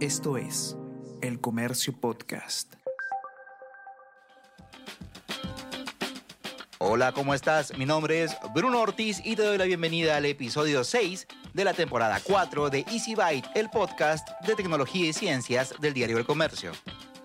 Esto es El Comercio Podcast. Hola, ¿cómo estás? Mi nombre es Bruno Ortiz y te doy la bienvenida al episodio 6 de la temporada 4 de Easy Byte, el podcast de tecnología y ciencias del diario El Comercio.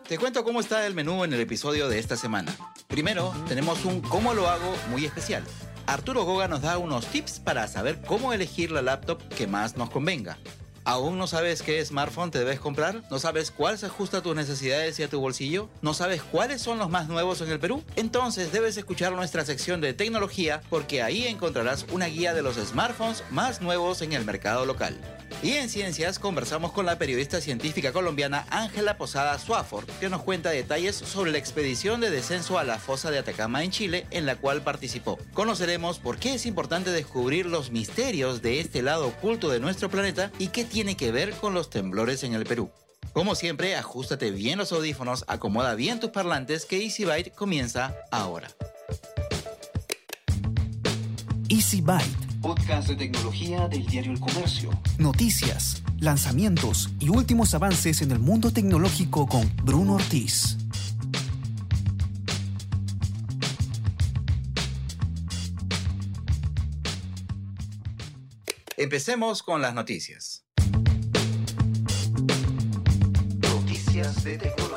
Te cuento cómo está el menú en el episodio de esta semana. Primero, tenemos un cómo lo hago muy especial. Arturo Goga nos da unos tips para saber cómo elegir la laptop que más nos convenga. ¿Aún no sabes qué smartphone te debes comprar? ¿No sabes cuál se ajusta a tus necesidades y a tu bolsillo? ¿No sabes cuáles son los más nuevos en el Perú? Entonces debes escuchar nuestra sección de tecnología porque ahí encontrarás una guía de los smartphones más nuevos en el mercado local. Y en ciencias conversamos con la periodista científica colombiana Ángela Posada Swafford, que nos cuenta detalles sobre la expedición de descenso a la fosa de Atacama en Chile en la cual participó. Conoceremos por qué es importante descubrir los misterios de este lado oculto de nuestro planeta y qué tiene que ver con los temblores en el Perú. Como siempre, ajustate bien los audífonos, acomoda bien tus parlantes que Easy Byte comienza ahora. Easy Byte. Podcast de tecnología del diario El Comercio. Noticias, lanzamientos y últimos avances en el mundo tecnológico con Bruno Ortiz. Empecemos con las noticias. Noticias de tecnología.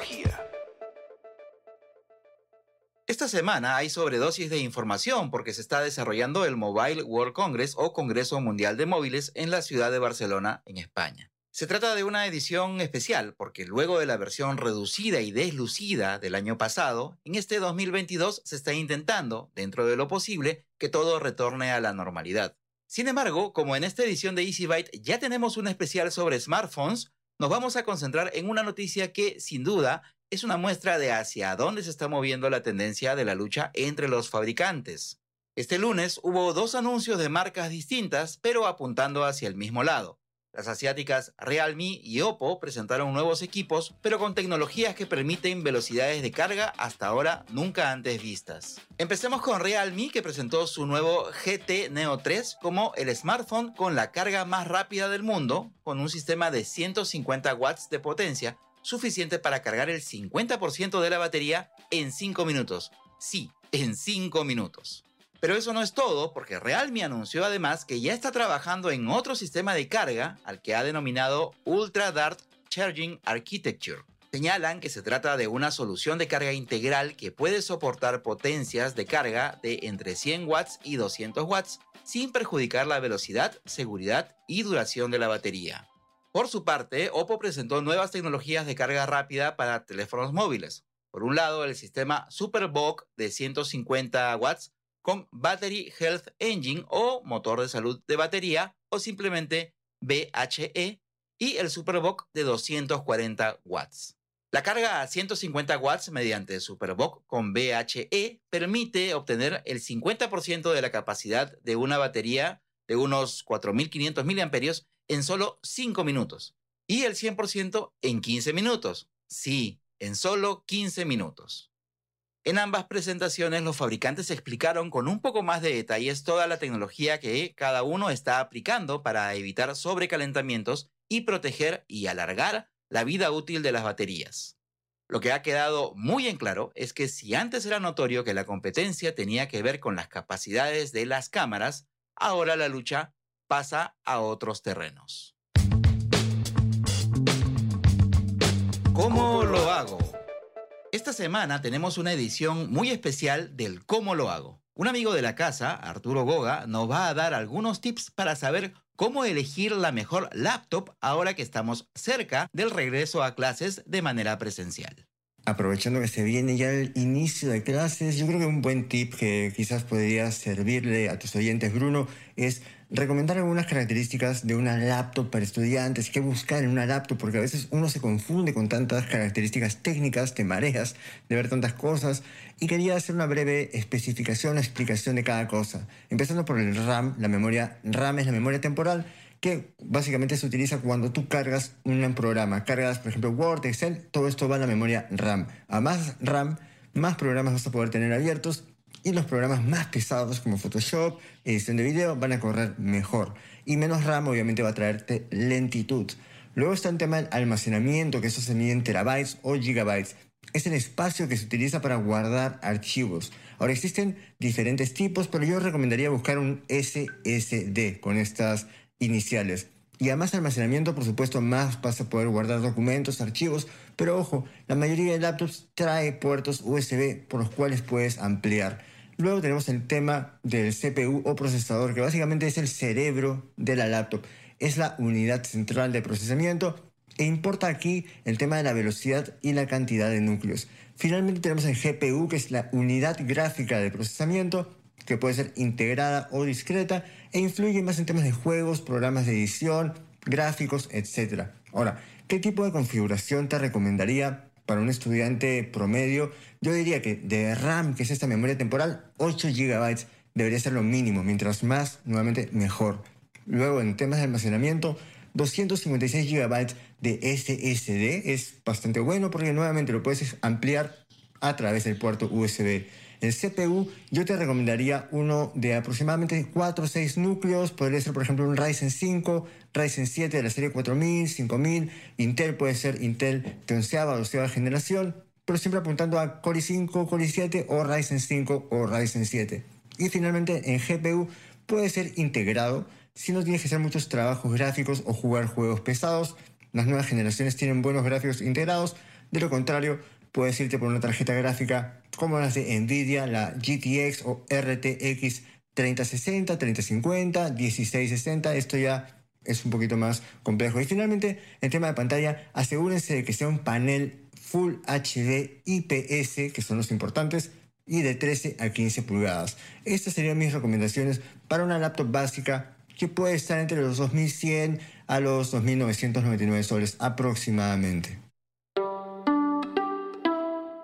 Esta semana hay sobredosis de información porque se está desarrollando el Mobile World Congress o Congreso Mundial de Móviles en la ciudad de Barcelona, en España. Se trata de una edición especial porque luego de la versión reducida y deslucida del año pasado, en este 2022 se está intentando, dentro de lo posible, que todo retorne a la normalidad. Sin embargo, como en esta edición de Easy Byte ya tenemos un especial sobre smartphones, nos vamos a concentrar en una noticia que, sin duda, es una muestra de hacia dónde se está moviendo la tendencia de la lucha entre los fabricantes. Este lunes hubo dos anuncios de marcas distintas, pero apuntando hacia el mismo lado. Las asiáticas Realme y Oppo presentaron nuevos equipos, pero con tecnologías que permiten velocidades de carga hasta ahora nunca antes vistas. Empecemos con Realme, que presentó su nuevo GT Neo 3 como el smartphone con la carga más rápida del mundo, con un sistema de 150 watts de potencia, suficiente para cargar el 50% de la batería en 5 minutos. Sí, en 5 minutos. Pero eso no es todo, porque Realme anunció además que ya está trabajando en otro sistema de carga al que ha denominado Ultra Dart Charging Architecture. Señalan que se trata de una solución de carga integral que puede soportar potencias de carga de entre 100 watts y 200 watts sin perjudicar la velocidad, seguridad y duración de la batería. Por su parte, Oppo presentó nuevas tecnologías de carga rápida para teléfonos móviles. Por un lado, el sistema SuperVOOC de 150 watts con Battery Health Engine o motor de salud de batería o simplemente BHE y el SuperVOOC de 240 watts. La carga a 150 watts mediante SuperVOOC con BHE permite obtener el 50% de la capacidad de una batería de unos 4500 mAh en solo 5 minutos y el 100% en 15 minutos. Sí, en solo 15 minutos. En ambas presentaciones los fabricantes explicaron con un poco más de detalles toda la tecnología que cada uno está aplicando para evitar sobrecalentamientos y proteger y alargar la vida útil de las baterías. Lo que ha quedado muy en claro es que si antes era notorio que la competencia tenía que ver con las capacidades de las cámaras, ahora la lucha pasa a otros terrenos. ¿Cómo lo hago? Esta semana tenemos una edición muy especial del Cómo lo hago. Un amigo de la casa, Arturo Goga, nos va a dar algunos tips para saber cómo elegir la mejor laptop ahora que estamos cerca del regreso a clases de manera presencial. Aprovechando que se viene ya el inicio de clases, yo creo que un buen tip que quizás podría servirle a tus oyentes, Bruno, es recomendar algunas características de una laptop para estudiantes, qué buscar en una laptop, porque a veces uno se confunde con tantas características técnicas, te mareas de ver tantas cosas, y quería hacer una breve especificación, explicación de cada cosa. Empezando por el RAM, la memoria RAM es la memoria temporal, que básicamente se utiliza cuando tú cargas un programa. Cargas, por ejemplo, Word, Excel, todo esto va a la memoria RAM. A más RAM, más programas vas a poder tener abiertos y los programas más pesados como Photoshop, edición de video, van a correr mejor. Y menos RAM obviamente va a traerte lentitud. Luego está el tema del almacenamiento, que eso se mide en terabytes o gigabytes. Es el espacio que se utiliza para guardar archivos. Ahora existen diferentes tipos, pero yo recomendaría buscar un SSD con estas iniciales. Y además almacenamiento, por supuesto, más vas a poder guardar documentos, archivos, pero ojo, la mayoría de laptops trae puertos USB por los cuales puedes ampliar. Luego tenemos el tema del CPU o procesador, que básicamente es el cerebro de la laptop. Es la unidad central de procesamiento e importa aquí el tema de la velocidad y la cantidad de núcleos. Finalmente tenemos el GPU, que es la unidad gráfica de procesamiento, que puede ser integrada o discreta e influye más en temas de juegos, programas de edición, gráficos, etc. Ahora, ¿qué tipo de configuración te recomendaría para un estudiante promedio? Yo diría que de RAM, que es esta memoria temporal, 8 GB debería ser lo mínimo, mientras más, nuevamente, mejor. Luego, en temas de almacenamiento, 256 GB de SSD es bastante bueno porque nuevamente lo puedes ampliar a través del puerto USB. El CPU yo te recomendaría uno de aproximadamente 4 o 6 núcleos, podría ser por ejemplo un Ryzen 5, Ryzen 7 de la serie 4000, 5000, Intel puede ser Intel de onceava o doceava generación, pero siempre apuntando a Core i5, Core i7 o Ryzen 5 o Ryzen 7. Y finalmente en GPU puede ser integrado si no tienes que hacer muchos trabajos gráficos o jugar juegos pesados. Las nuevas generaciones tienen buenos gráficos integrados, de lo contrario puedes irte por una tarjeta gráfica como las de Nvidia, la GTX o RTX 3060, 3050, 1660. Esto ya es un poquito más complejo. Y finalmente, en tema de pantalla, asegúrense de que sea un panel Full HD IPS, que son los importantes, y de 13 a 15 pulgadas. Estas serían mis recomendaciones para una laptop básica que puede estar entre los 2100 a los 2999 soles aproximadamente.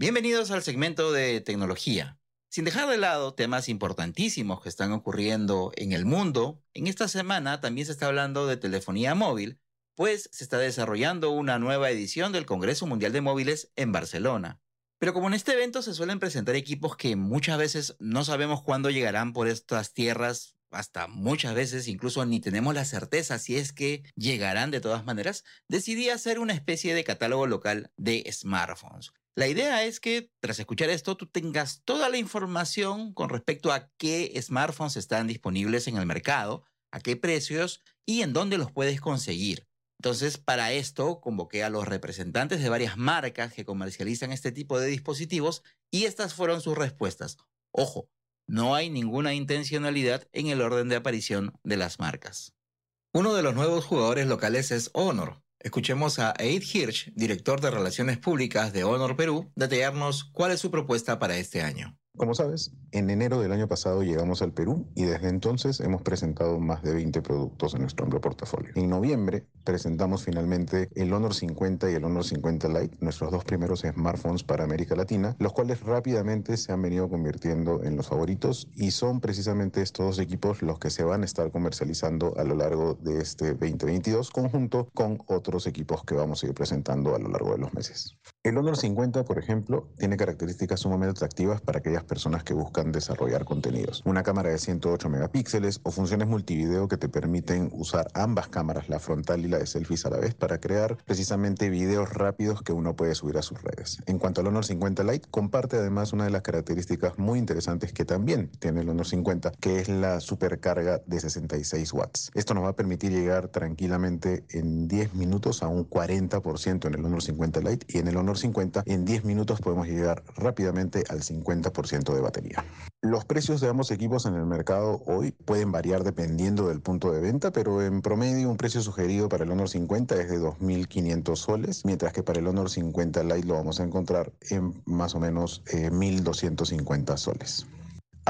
Bienvenidos al segmento de tecnología. Sin dejar de lado temas importantísimos que están ocurriendo en el mundo, en esta semana también se está hablando de telefonía móvil, pues se está desarrollando una nueva edición del Congreso Mundial de Móviles en Barcelona. Pero como en este evento se suelen presentar equipos que muchas veces no sabemos cuándo llegarán por estas tierras, hasta muchas veces incluso ni tenemos la certeza si es que llegarán de todas maneras, decidí hacer una especie de catálogo local de smartphones. La idea es que tras escuchar esto tú tengas toda la información con respecto a qué smartphones están disponibles en el mercado, a qué precios y en dónde los puedes conseguir. Entonces, para esto, convoqué a los representantes de varias marcas que comercializan este tipo de dispositivos y estas fueron sus respuestas. Ojo, no hay ninguna intencionalidad en el orden de aparición de las marcas. Uno de los nuevos jugadores locales es Honor, Escuchemos a Eid Hirsch, director de Relaciones Públicas de Honor Perú, detallarnos cuál es su propuesta para este año. Como sabes, en enero del año pasado llegamos al Perú y desde entonces hemos presentado más de 20 productos en nuestro amplio portafolio. En noviembre presentamos finalmente el Honor 50 y el Honor 50 Lite, nuestros dos primeros smartphones para América Latina, los cuales rápidamente se han venido convirtiendo en los favoritos y son precisamente estos dos equipos los que se van a estar comercializando a lo largo de este 2022 conjunto con otros equipos que vamos a ir presentando a lo largo de los meses. El Honor 50, por ejemplo, tiene características sumamente atractivas para aquellas personas que buscan desarrollar contenidos. Una cámara de 108 megapíxeles o funciones multivideo que te permiten usar ambas cámaras, la frontal y la de selfies a la vez, para crear precisamente videos rápidos que uno puede subir a sus redes. En cuanto al Honor 50 Lite, comparte además una de las características muy interesantes que también tiene el Honor 50, que es la supercarga de 66 watts. Esto nos va a permitir llegar tranquilamente en 10 minutos a un 40% en el Honor 50 Lite y en el Honor 50, en 10 minutos podemos llegar rápidamente al 50% de batería. Los precios de ambos equipos en el mercado hoy pueden variar dependiendo del punto de venta, pero en promedio un precio sugerido para el Honor 50 es de 2.500 soles, mientras que para el Honor 50 Lite lo vamos a encontrar en más o menos 1.250 eh, soles.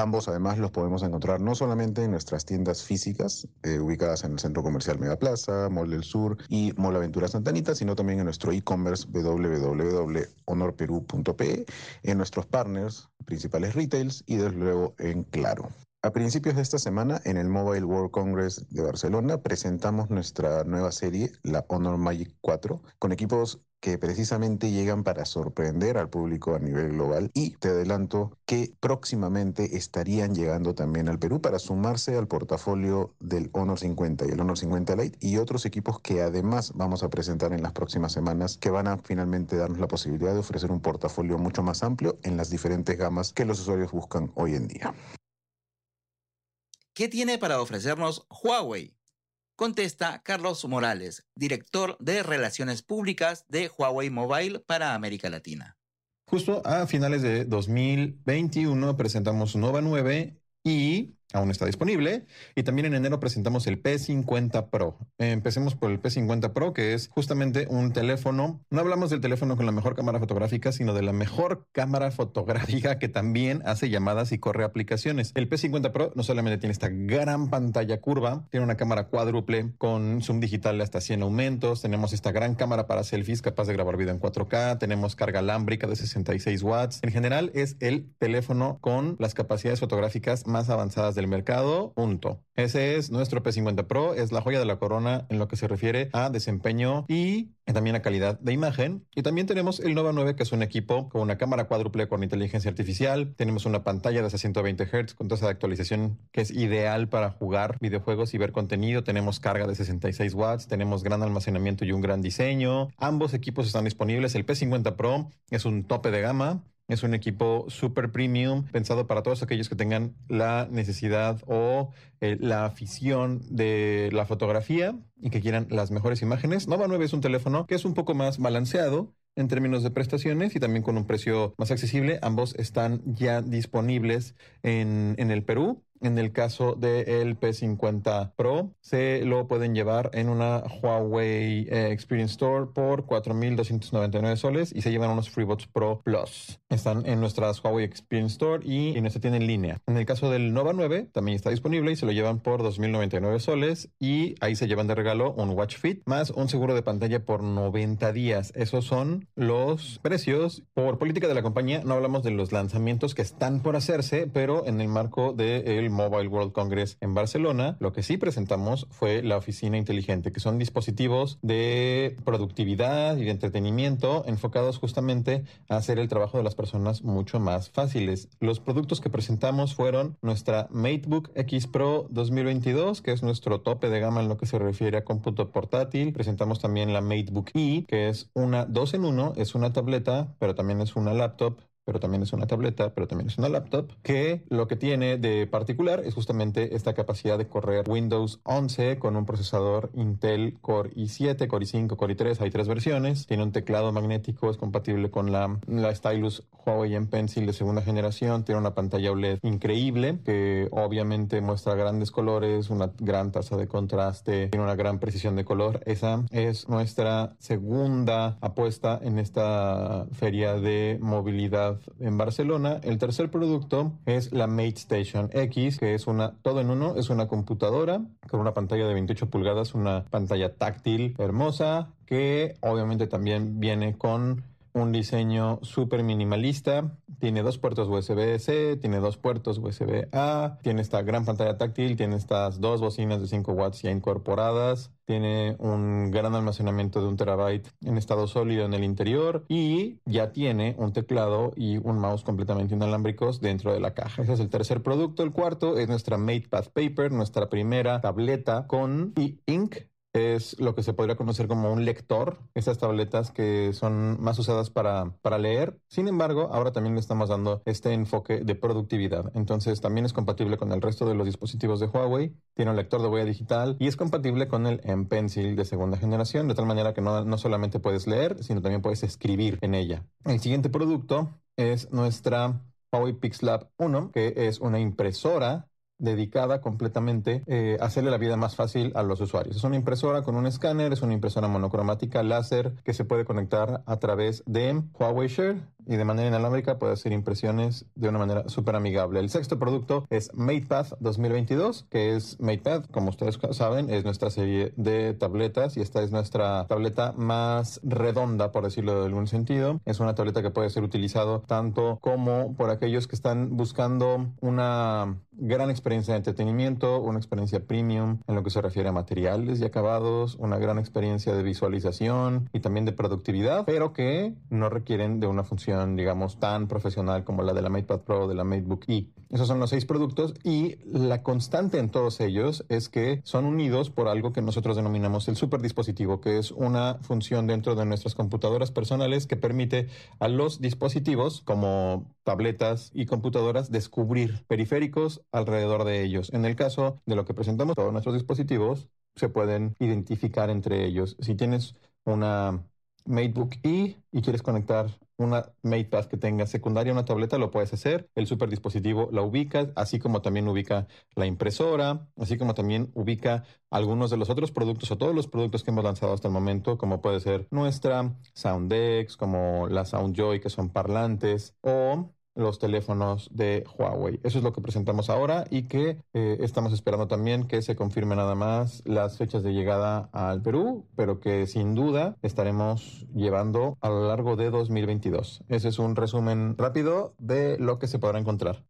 Ambos además los podemos encontrar no solamente en nuestras tiendas físicas eh, ubicadas en el Centro Comercial Megaplaza, Mall del Sur y Mall Aventura Santanita, sino también en nuestro e-commerce www.honorperu.pe, en nuestros partners principales retails y desde luego en Claro. A principios de esta semana, en el Mobile World Congress de Barcelona, presentamos nuestra nueva serie, la Honor Magic 4, con equipos que precisamente llegan para sorprender al público a nivel global y te adelanto que próximamente estarían llegando también al Perú para sumarse al portafolio del Honor 50 y el Honor 50 Lite y otros equipos que además vamos a presentar en las próximas semanas que van a finalmente darnos la posibilidad de ofrecer un portafolio mucho más amplio en las diferentes gamas que los usuarios buscan hoy en día. ¿Qué tiene para ofrecernos Huawei? Contesta Carlos Morales, director de Relaciones Públicas de Huawei Mobile para América Latina. Justo a finales de 2021 presentamos Nova 9 y aún está disponible. Y también en enero presentamos el P50 Pro. empecemos por el P50 Pro, que es justamente un teléfono. No hablamos del teléfono con la mejor cámara fotográfica, sino de la mejor cámara fotográfica que también hace llamadas y corre aplicaciones. El P50 Pro no solamente tiene esta gran pantalla curva, tiene una cámara cuádruple con zoom digital hasta 100 aumentos, tenemos esta gran cámara para selfies capaz de grabar video en 4K, tenemos carga alámbrica de 66 watts. En general es el teléfono con las capacidades fotográficas más avanzadas de el mercado, punto. Ese es nuestro P50 Pro, es la joya de la corona en lo que se refiere a desempeño y también a calidad de imagen. Y también tenemos el Nova 9, que es un equipo con una cámara cuádruple con inteligencia artificial. Tenemos una pantalla de 120 Hz con tasa de actualización que es ideal para jugar videojuegos y ver contenido. Tenemos carga de 66 watts, tenemos gran almacenamiento y un gran diseño. Ambos equipos están disponibles. El P50 Pro es un tope de gama es un equipo super premium pensado para todos aquellos que tengan la necesidad o eh, la afición de la fotografía y que quieran las mejores imágenes. Nova 9 es un teléfono que es un poco más balanceado en términos de prestaciones y también con un precio más accesible. Ambos están ya disponibles en, en el Perú en el caso del P50 Pro, se lo pueden llevar en una Huawei eh, Experience Store por 4.299 soles y se llevan unos FreeBots Pro Plus. Están en nuestras Huawei Experience Store y en nuestra tienda en línea. En el caso del Nova 9, también está disponible y se lo llevan por 2.099 soles y ahí se llevan de regalo un Watch Fit más un seguro de pantalla por 90 días. Esos son los precios. Por política de la compañía, no hablamos de los lanzamientos que están por hacerse, pero en el marco del Mobile World Congress en Barcelona, lo que sí presentamos fue la oficina inteligente, que son dispositivos de productividad y de entretenimiento enfocados justamente a hacer el trabajo de las personas mucho más fáciles. Los productos que presentamos fueron nuestra MateBook X Pro 2022, que es nuestro tope de gama en lo que se refiere a cómputo portátil. Presentamos también la MateBook E, que es una 2 en 1, es una tableta, pero también es una laptop pero también es una tableta, pero también es una laptop, que lo que tiene de particular es justamente esta capacidad de correr Windows 11 con un procesador Intel Core i7, Core i5, Core i3, hay tres versiones, tiene un teclado magnético, es compatible con la, la Stylus Huawei en Pencil de segunda generación, tiene una pantalla OLED increíble que obviamente muestra grandes colores, una gran tasa de contraste, tiene una gran precisión de color. Esa es nuestra segunda apuesta en esta feria de movilidad en Barcelona. El tercer producto es la Mate Station X, que es una todo en uno, es una computadora con una pantalla de 28 pulgadas, una pantalla táctil hermosa que obviamente también viene con un diseño súper minimalista. Tiene dos puertos USB-C, tiene dos puertos USB-A, tiene esta gran pantalla táctil, tiene estas dos bocinas de 5 watts ya incorporadas, tiene un gran almacenamiento de un terabyte en estado sólido en el interior y ya tiene un teclado y un mouse completamente inalámbricos dentro de la caja. Ese es el tercer producto. El cuarto es nuestra MatePad Paper, nuestra primera tableta con e-ink es lo que se podría conocer como un lector, esas tabletas que son más usadas para, para leer. Sin embargo, ahora también le estamos dando este enfoque de productividad. Entonces también es compatible con el resto de los dispositivos de Huawei, tiene un lector de huella digital y es compatible con el M Pencil de segunda generación, de tal manera que no, no solamente puedes leer, sino también puedes escribir en ella. El siguiente producto es nuestra Huawei PixLab 1, que es una impresora dedicada completamente eh, a hacerle la vida más fácil a los usuarios. Es una impresora con un escáner, es una impresora monocromática láser que se puede conectar a través de Huawei Share y de manera inalámbrica puede hacer impresiones de una manera súper amigable. El sexto producto es MatePad 2022, que es MatePad, como ustedes saben, es nuestra serie de tabletas y esta es nuestra tableta más redonda, por decirlo de algún sentido. Es una tableta que puede ser utilizado tanto como por aquellos que están buscando una gran experiencia de entretenimiento, una experiencia premium en lo que se refiere a materiales y acabados, una gran experiencia de visualización y también de productividad, pero que no requieren de una función digamos, tan profesional como la de la MatePad Pro o de la MateBook E. Esos son los seis productos y la constante en todos ellos es que son unidos por algo que nosotros denominamos el superdispositivo, que es una función dentro de nuestras computadoras personales que permite a los dispositivos como tabletas y computadoras descubrir periféricos alrededor de ellos. En el caso de lo que presentamos, todos nuestros dispositivos se pueden identificar entre ellos. Si tienes una MateBook E y quieres conectar una MatePad que tenga secundaria una tableta, lo puedes hacer. El super dispositivo la ubica, así como también ubica la impresora, así como también ubica algunos de los otros productos o todos los productos que hemos lanzado hasta el momento, como puede ser nuestra SoundX, como la SoundJoy, que son parlantes, o los teléfonos de Huawei. Eso es lo que presentamos ahora y que eh, estamos esperando también que se confirme nada más las fechas de llegada al Perú, pero que sin duda estaremos llevando a lo largo de 2022. Ese es un resumen rápido de lo que se podrá encontrar.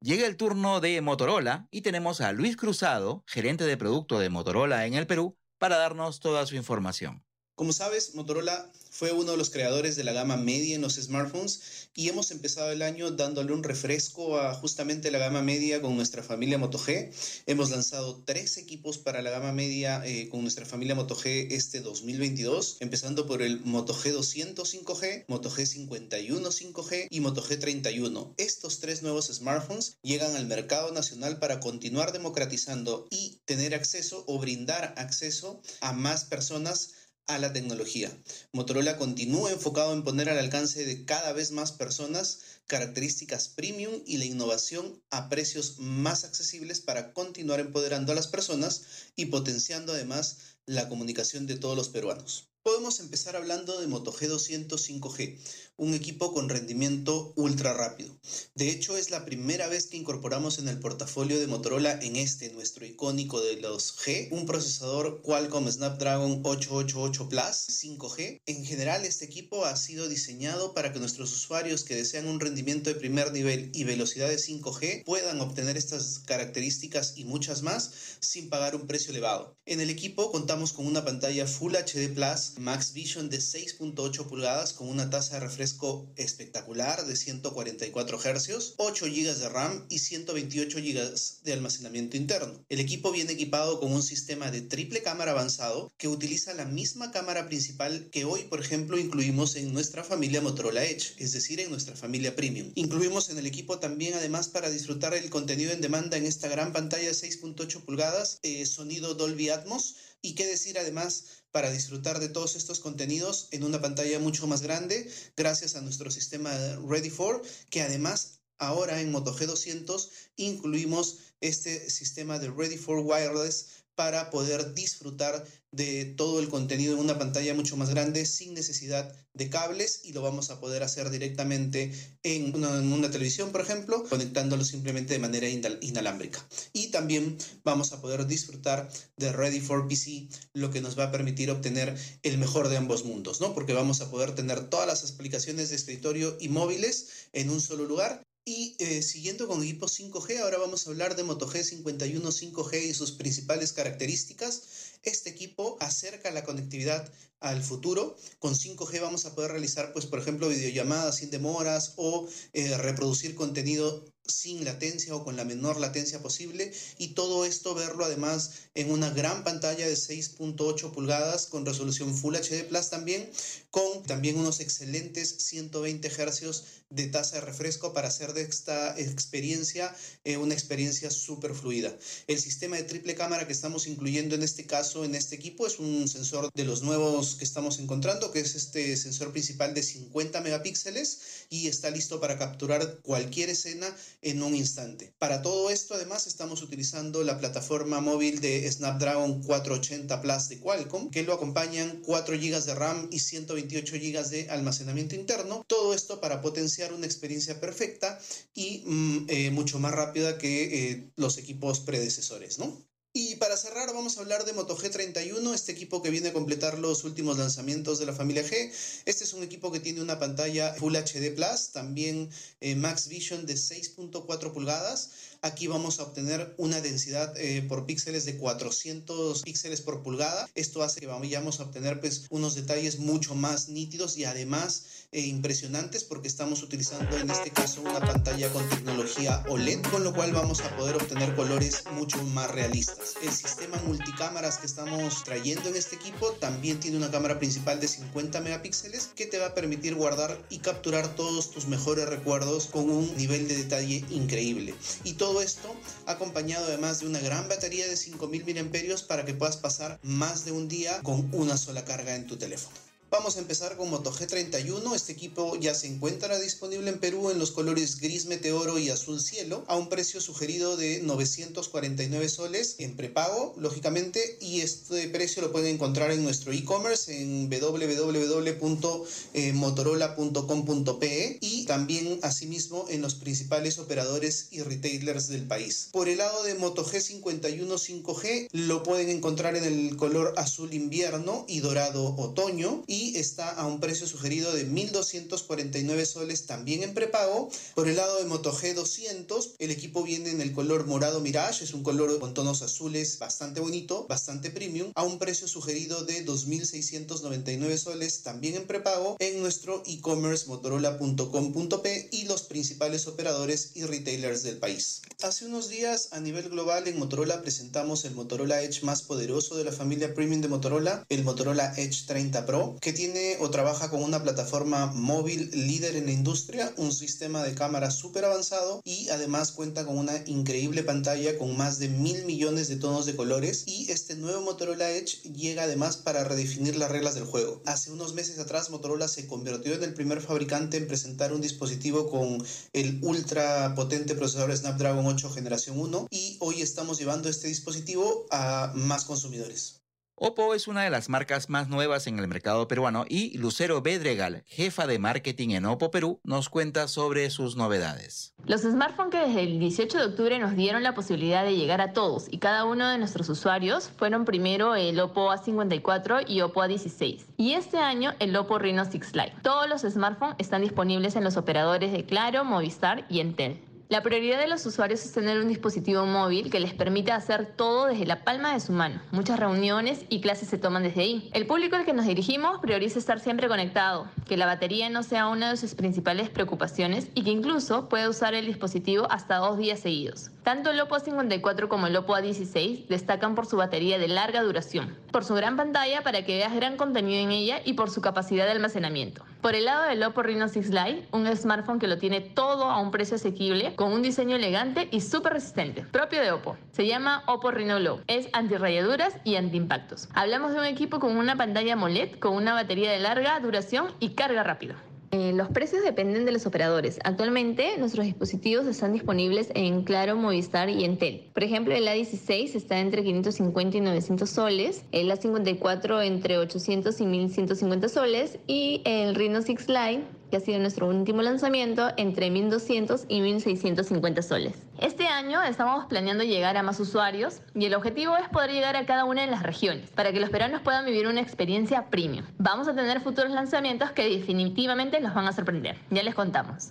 Llega el turno de Motorola y tenemos a Luis Cruzado, gerente de producto de Motorola en el Perú, para darnos toda su información. Como sabes, Motorola fue uno de los creadores de la gama media en los smartphones y hemos empezado el año dándole un refresco a justamente la gama media con nuestra familia Moto G. Hemos lanzado tres equipos para la gama media eh, con nuestra familia Moto G este 2022, empezando por el Moto G200 5G, Moto G51 5G y Moto G31. Estos tres nuevos smartphones llegan al mercado nacional para continuar democratizando y tener acceso o brindar acceso a más personas a la tecnología. Motorola continúa enfocado en poner al alcance de cada vez más personas características premium y la innovación a precios más accesibles para continuar empoderando a las personas y potenciando además la comunicación de todos los peruanos. Podemos empezar hablando de Moto G200 5G, un equipo con rendimiento ultra rápido. De hecho, es la primera vez que incorporamos en el portafolio de Motorola en este, nuestro icónico de los G, un procesador Qualcomm Snapdragon 888 Plus 5G. En general, este equipo ha sido diseñado para que nuestros usuarios que desean un rendimiento de primer nivel y velocidad de 5G puedan obtener estas características y muchas más sin pagar un precio elevado. En el equipo contamos con una pantalla Full HD Plus Max Vision de 6.8 pulgadas con una tasa de refresco espectacular de 144 Hz, 8 GB de RAM y 128 GB de almacenamiento interno. El equipo viene equipado con un sistema de triple cámara avanzado que utiliza la misma cámara principal que hoy, por ejemplo, incluimos en nuestra familia Motorola Edge, es decir, en nuestra familia Premium. Incluimos en el equipo también, además, para disfrutar el contenido en demanda en esta gran pantalla de 6.8 pulgadas, eh, sonido Dolby Atmos y qué decir además para disfrutar de todos estos contenidos en una pantalla mucho más grande gracias a nuestro sistema Ready for, que además ahora en Moto G200 incluimos este sistema de Ready for Wireless para poder disfrutar de todo el contenido en una pantalla mucho más grande sin necesidad de cables y lo vamos a poder hacer directamente en una, televisión, por ejemplo, conectándolo simplemente de manera inalámbrica. Y también vamos a poder disfrutar de Ready for PC, lo que nos va a permitir obtener el mejor de ambos mundos, ¿no? Porque vamos a poder tener todas las aplicaciones de escritorio y móviles en un solo lugar y eh, siguiendo con equipos 5G, ahora vamos a hablar de Moto G51 5G y sus principales características. Este equipo acerca la conectividad al futuro. Con 5G vamos a poder realizar, pues, por ejemplo, videollamadas sin demoras o eh, reproducir contenido sin latencia o con la menor latencia posible y todo esto verlo además en una gran pantalla de 6.8 pulgadas con resolución Full HD Plus también con también unos excelentes 120 Hz de tasa de refresco para hacer de esta experiencia eh, una experiencia súper fluida. El sistema de triple cámara que estamos incluyendo en este caso en este equipo es un sensor de los nuevos que estamos encontrando que es este sensor principal de 50 megapíxeles y está listo para capturar cualquier escena en un instante. Para todo esto, además, estamos utilizando la plataforma móvil de Snapdragon 480 Plus de Qualcomm, que lo acompañan 4 GB de RAM y 128 GB de almacenamiento interno. Todo esto para potenciar una experiencia perfecta y mm, eh, mucho más rápida que eh, los equipos predecesores, ¿no? Y para cerrar vamos a hablar de Moto G31, este equipo que viene a completar los últimos lanzamientos de la familia G. Este es un equipo que tiene una pantalla Full HD Plus, también eh, Max Vision de 6.4 pulgadas. Aquí vamos a obtener una densidad eh, por píxeles de 400 píxeles por pulgada. Esto hace que vayamos a obtener pues, unos detalles mucho más nítidos y además eh, impresionantes porque estamos utilizando en este caso una pantalla con tecnología OLED, con lo cual vamos a poder obtener colores mucho más realistas. El sistema multicámaras que estamos trayendo en este equipo también tiene una cámara principal de 50 megapíxeles que te va a permitir guardar y capturar todos tus mejores recuerdos con un nivel de detalle increíble. Y esto acompañado además de una gran batería de 5000 mAh para que puedas pasar más de un día con una sola carga en tu teléfono. Vamos a empezar con Moto G31. Este equipo ya se encuentra disponible en Perú en los colores gris meteoro y azul cielo a un precio sugerido de 949 soles en prepago, lógicamente, y este precio lo pueden encontrar en nuestro e-commerce en www.motorola.com.pe y también asimismo en los principales operadores y retailers del país. Por el lado de Moto G51 5G lo pueden encontrar en el color azul invierno y dorado otoño está a un precio sugerido de 1.249 soles también en prepago. Por el lado de Moto G200, el equipo viene en el color morado Mirage, es un color con tonos azules bastante bonito, bastante premium, a un precio sugerido de 2.699 soles también en prepago en nuestro e-commerce motorola.com.p y los principales operadores y retailers del país. Hace unos días a nivel global en Motorola presentamos el Motorola Edge más poderoso de la familia premium de Motorola, el Motorola Edge 30 Pro, que tiene o trabaja con una plataforma móvil líder en la industria, un sistema de cámara súper avanzado y además cuenta con una increíble pantalla con más de mil millones de tonos de colores y este nuevo Motorola Edge llega además para redefinir las reglas del juego. Hace unos meses atrás Motorola se convirtió en el primer fabricante en presentar un dispositivo con el ultra potente procesador Snapdragon 8 generación 1 y hoy estamos llevando este dispositivo a más consumidores. Oppo es una de las marcas más nuevas en el mercado peruano y Lucero Bedregal, jefa de marketing en Oppo Perú, nos cuenta sobre sus novedades. Los smartphones que desde el 18 de octubre nos dieron la posibilidad de llegar a todos y cada uno de nuestros usuarios fueron primero el Oppo A54 y Oppo A16 y este año el Oppo Reno 6 Lite. Todos los smartphones están disponibles en los operadores de Claro, Movistar y Entel. La prioridad de los usuarios es tener un dispositivo móvil que les permita hacer todo desde la palma de su mano. Muchas reuniones y clases se toman desde ahí. El público al que nos dirigimos prioriza estar siempre conectado, que la batería no sea una de sus principales preocupaciones y que incluso pueda usar el dispositivo hasta dos días seguidos. Tanto el Oppo A54 como el Oppo A16 destacan por su batería de larga duración, por su gran pantalla para que veas gran contenido en ella y por su capacidad de almacenamiento. Por el lado del Oppo Reno 6 Lite, un smartphone que lo tiene todo a un precio asequible, con un diseño elegante y súper resistente, propio de Oppo. Se llama Oppo Reno Low. Es antirrayaduras y antiimpactos. Hablamos de un equipo con una pantalla AMOLED, con una batería de larga duración y carga rápida. Eh, los precios dependen de los operadores. Actualmente nuestros dispositivos están disponibles en Claro, Movistar y Entel. Por ejemplo, el A16 está entre 550 y 900 soles, el A54 entre 800 y 1150 soles y el Rhino 6 Lite que ha sido nuestro último lanzamiento, entre 1.200 y 1.650 soles. Este año estamos planeando llegar a más usuarios y el objetivo es poder llegar a cada una de las regiones para que los peruanos puedan vivir una experiencia premium. Vamos a tener futuros lanzamientos que definitivamente los van a sorprender. Ya les contamos.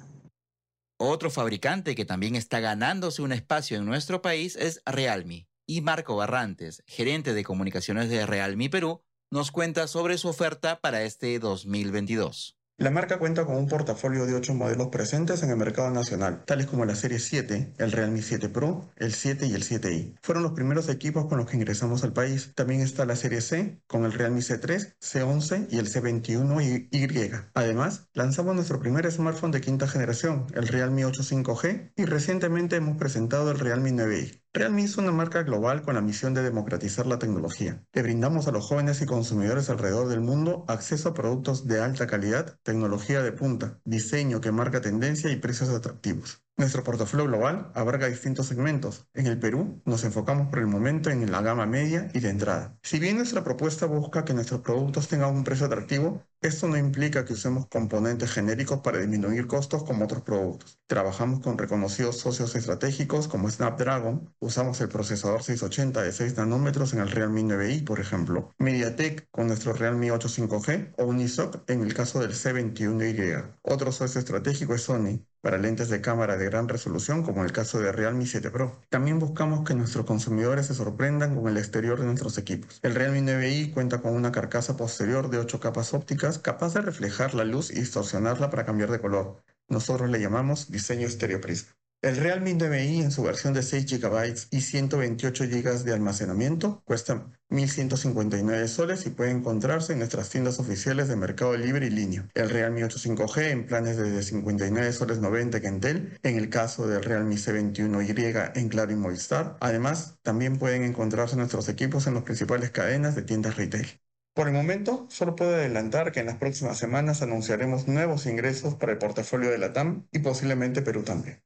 Otro fabricante que también está ganándose un espacio en nuestro país es Realme. Y Marco Barrantes, gerente de comunicaciones de Realme Perú, nos cuenta sobre su oferta para este 2022. La marca cuenta con un portafolio de 8 modelos presentes en el mercado nacional, tales como la serie 7, el Realme 7 Pro, el 7 y el 7i. Fueron los primeros equipos con los que ingresamos al país. También está la serie C, con el Realme C3, C11 y el C21Y. Además, lanzamos nuestro primer smartphone de quinta generación, el Realme 8 5G, y recientemente hemos presentado el Realme 9i. Realme es una marca global con la misión de democratizar la tecnología. Le brindamos a los jóvenes y consumidores alrededor del mundo acceso a productos de alta calidad, tecnología de punta, diseño que marca tendencia y precios atractivos. Nuestro portafolio global abarca distintos segmentos. En el Perú nos enfocamos por el momento en la gama media y de entrada. Si bien nuestra propuesta busca que nuestros productos tengan un precio atractivo, esto no implica que usemos componentes genéricos para disminuir costos como otros productos. Trabajamos con reconocidos socios estratégicos como Snapdragon, usamos el procesador 680 de 6 nanómetros en el Realme 9i, por ejemplo, MediaTek con nuestro Realme 8 5G o Unisoc en el caso del C21Y. Otro socio estratégico es Sony, para lentes de cámara de gran resolución, como en el caso de Realme 7 Pro. También buscamos que nuestros consumidores se sorprendan con el exterior de nuestros equipos. El Realme 9i cuenta con una carcasa posterior de 8 capas ópticas capaz de reflejar la luz y distorsionarla para cambiar de color. Nosotros le llamamos diseño estereoprisma. El Realme 9i en su versión de 6 GB y 128 GB de almacenamiento cuesta 1.159 soles y puede encontrarse en nuestras tiendas oficiales de Mercado Libre y Línea. El Realme 8 5G en planes de 59 soles 90 que Entel, en el caso del Realme C21Y en Claro y Movistar. Además, también pueden encontrarse nuestros equipos en las principales cadenas de tiendas retail. Por el momento, solo puedo adelantar que en las próximas semanas anunciaremos nuevos ingresos para el portafolio de la TAM y posiblemente Perú también.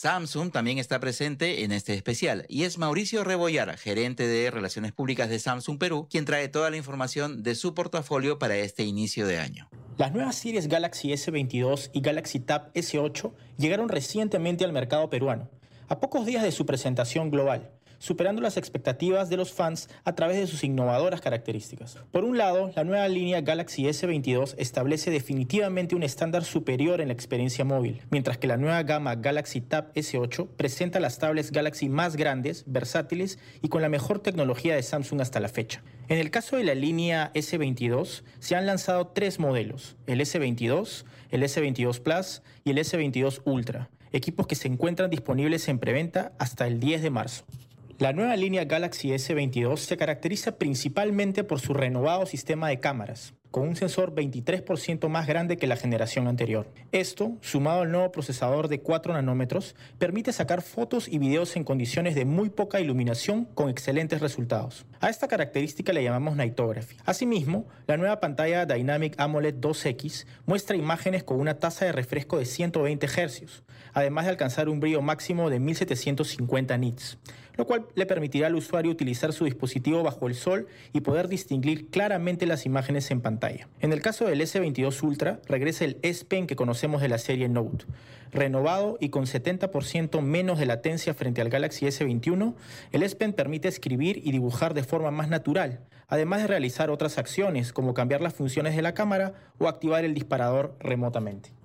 Samsung también está presente en este especial y es Mauricio Rebollar, gerente de Relaciones Públicas de Samsung Perú, quien trae toda la información de su portafolio para este inicio de año. Las nuevas series Galaxy S22 y Galaxy Tab S8 llegaron recientemente al mercado peruano, a pocos días de su presentación global superando las expectativas de los fans a través de sus innovadoras características. Por un lado, la nueva línea Galaxy S22 establece definitivamente un estándar superior en la experiencia móvil, mientras que la nueva gama Galaxy Tab S8 presenta las tablets Galaxy más grandes, versátiles y con la mejor tecnología de Samsung hasta la fecha. En el caso de la línea S22, se han lanzado tres modelos, el S22, el S22 Plus y el S22 Ultra, equipos que se encuentran disponibles en preventa hasta el 10 de marzo. La nueva línea Galaxy S22 se caracteriza principalmente por su renovado sistema de cámaras, con un sensor 23% más grande que la generación anterior. Esto, sumado al nuevo procesador de 4 nanómetros, permite sacar fotos y videos en condiciones de muy poca iluminación con excelentes resultados. A esta característica le llamamos Nightography. Asimismo, la nueva pantalla Dynamic AMOLED 2X muestra imágenes con una tasa de refresco de 120 Hz, además de alcanzar un brillo máximo de 1750 nits lo cual le permitirá al usuario utilizar su dispositivo bajo el sol y poder distinguir claramente las imágenes en pantalla. En el caso del S22 Ultra, regresa el S Pen que conocemos de la serie Note. Renovado y con 70% menos de latencia frente al Galaxy S21, el S Pen permite escribir y dibujar de forma más natural, además de realizar otras acciones como cambiar las funciones de la cámara o activar el disparador remotamente.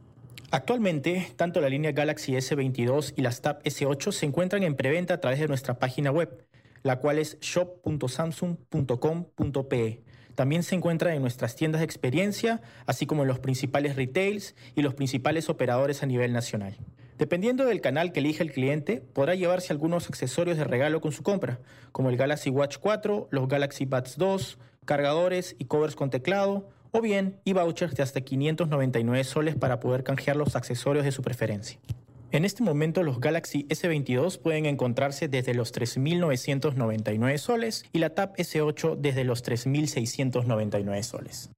Actualmente, tanto la línea Galaxy S22 y las Tab S8 se encuentran en preventa a través de nuestra página web, la cual es shop.samsung.com.pe. También se encuentra en nuestras tiendas de experiencia, así como en los principales retails y los principales operadores a nivel nacional. Dependiendo del canal que elige el cliente, podrá llevarse algunos accesorios de regalo con su compra, como el Galaxy Watch 4, los Galaxy Buds 2, cargadores y covers con teclado, o bien y vouchers de hasta 599 soles para poder canjear los accesorios de su preferencia. En este momento los Galaxy S22 pueden encontrarse desde los 3.999 soles y la Tab S8 desde los 3.699 soles.